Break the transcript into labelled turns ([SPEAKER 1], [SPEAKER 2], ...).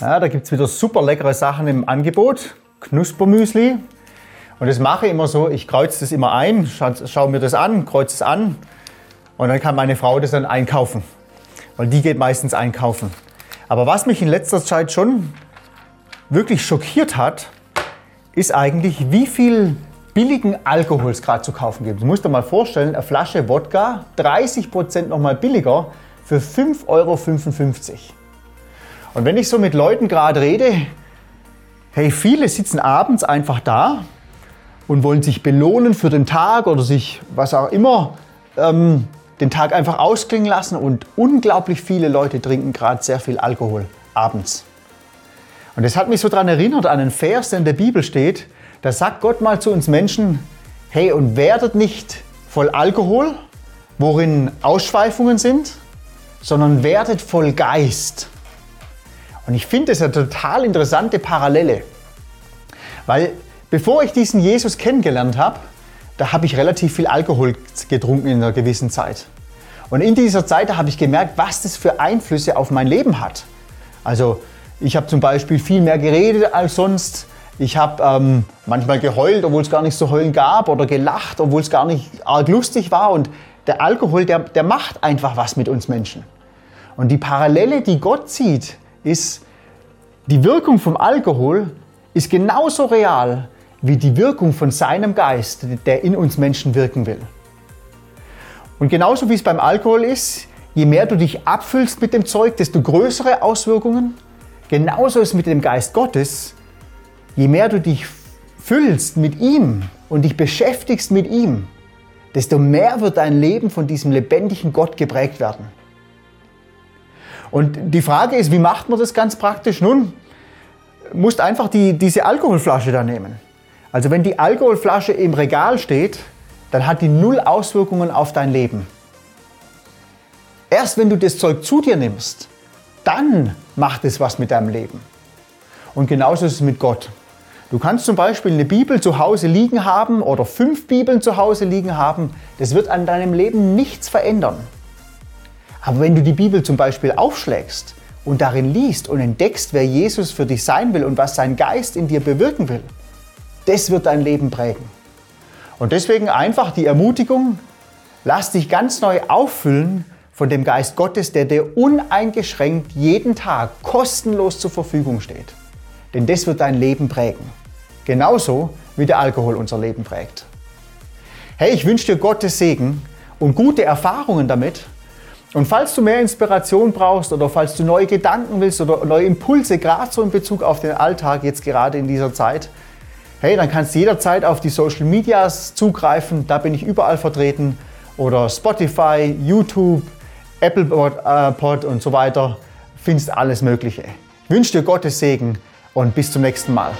[SPEAKER 1] Ja, da gibt es wieder super leckere Sachen im Angebot. Knuspermüsli. Und das mache ich immer so, ich kreuze das immer ein, schaue schau mir das an, kreuze es an und dann kann meine Frau das dann einkaufen. Weil die geht meistens einkaufen. Aber was mich in letzter Zeit schon wirklich schockiert hat, ist eigentlich, wie viel billigen Alkohol es gerade zu kaufen gibt. Du musst dir mal vorstellen, eine Flasche Wodka, 30% nochmal billiger für 5,55 Euro. Und wenn ich so mit Leuten gerade rede, hey, viele sitzen abends einfach da und wollen sich belohnen für den Tag oder sich, was auch immer, ähm, den Tag einfach ausklingen lassen und unglaublich viele Leute trinken gerade sehr viel Alkohol abends. Und das hat mich so daran erinnert an einen Vers, der in der Bibel steht. Da sagt Gott mal zu uns Menschen, hey, und werdet nicht voll Alkohol, worin Ausschweifungen sind, sondern werdet voll Geist. Und ich finde das eine total interessante Parallele. Weil bevor ich diesen Jesus kennengelernt habe, da habe ich relativ viel Alkohol getrunken in einer gewissen Zeit. Und in dieser Zeit habe ich gemerkt, was das für Einflüsse auf mein Leben hat. Also ich habe zum Beispiel viel mehr geredet als sonst. Ich habe ähm, manchmal geheult, obwohl es gar nicht so heulen gab, oder gelacht, obwohl es gar nicht arg lustig war. Und der Alkohol, der, der macht einfach was mit uns Menschen. Und die Parallele, die Gott sieht, ist, die Wirkung vom Alkohol ist genauso real wie die Wirkung von seinem Geist, der in uns Menschen wirken will. Und genauso wie es beim Alkohol ist, je mehr du dich abfüllst mit dem Zeug, desto größere Auswirkungen. Genauso ist es mit dem Geist Gottes. Je mehr du dich füllst mit ihm und dich beschäftigst mit ihm, desto mehr wird dein Leben von diesem lebendigen Gott geprägt werden. Und die Frage ist, wie macht man das ganz praktisch? Nun, musst einfach die, diese Alkoholflasche da nehmen. Also wenn die Alkoholflasche im Regal steht, dann hat die null Auswirkungen auf dein Leben. Erst wenn du das Zeug zu dir nimmst, dann macht es was mit deinem Leben. Und genauso ist es mit Gott. Du kannst zum Beispiel eine Bibel zu Hause liegen haben oder fünf Bibeln zu Hause liegen haben. Das wird an deinem Leben nichts verändern. Aber wenn du die Bibel zum Beispiel aufschlägst und darin liest und entdeckst, wer Jesus für dich sein will und was sein Geist in dir bewirken will, das wird dein Leben prägen. Und deswegen einfach die Ermutigung, lass dich ganz neu auffüllen von dem Geist Gottes, der dir uneingeschränkt jeden Tag kostenlos zur Verfügung steht. Denn das wird dein Leben prägen. Genauso wie der Alkohol unser Leben prägt. Hey, ich wünsche dir Gottes Segen und gute Erfahrungen damit und falls du mehr Inspiration brauchst oder falls du neue Gedanken willst oder neue Impulse, gerade so in Bezug auf den Alltag, jetzt gerade in dieser Zeit, hey, dann kannst du jederzeit auf die Social Medias zugreifen. Da bin ich überall vertreten. Oder Spotify, YouTube, Apple äh, Pod und so weiter. Findest alles Mögliche. Ich wünsche dir Gottes Segen und bis zum nächsten Mal.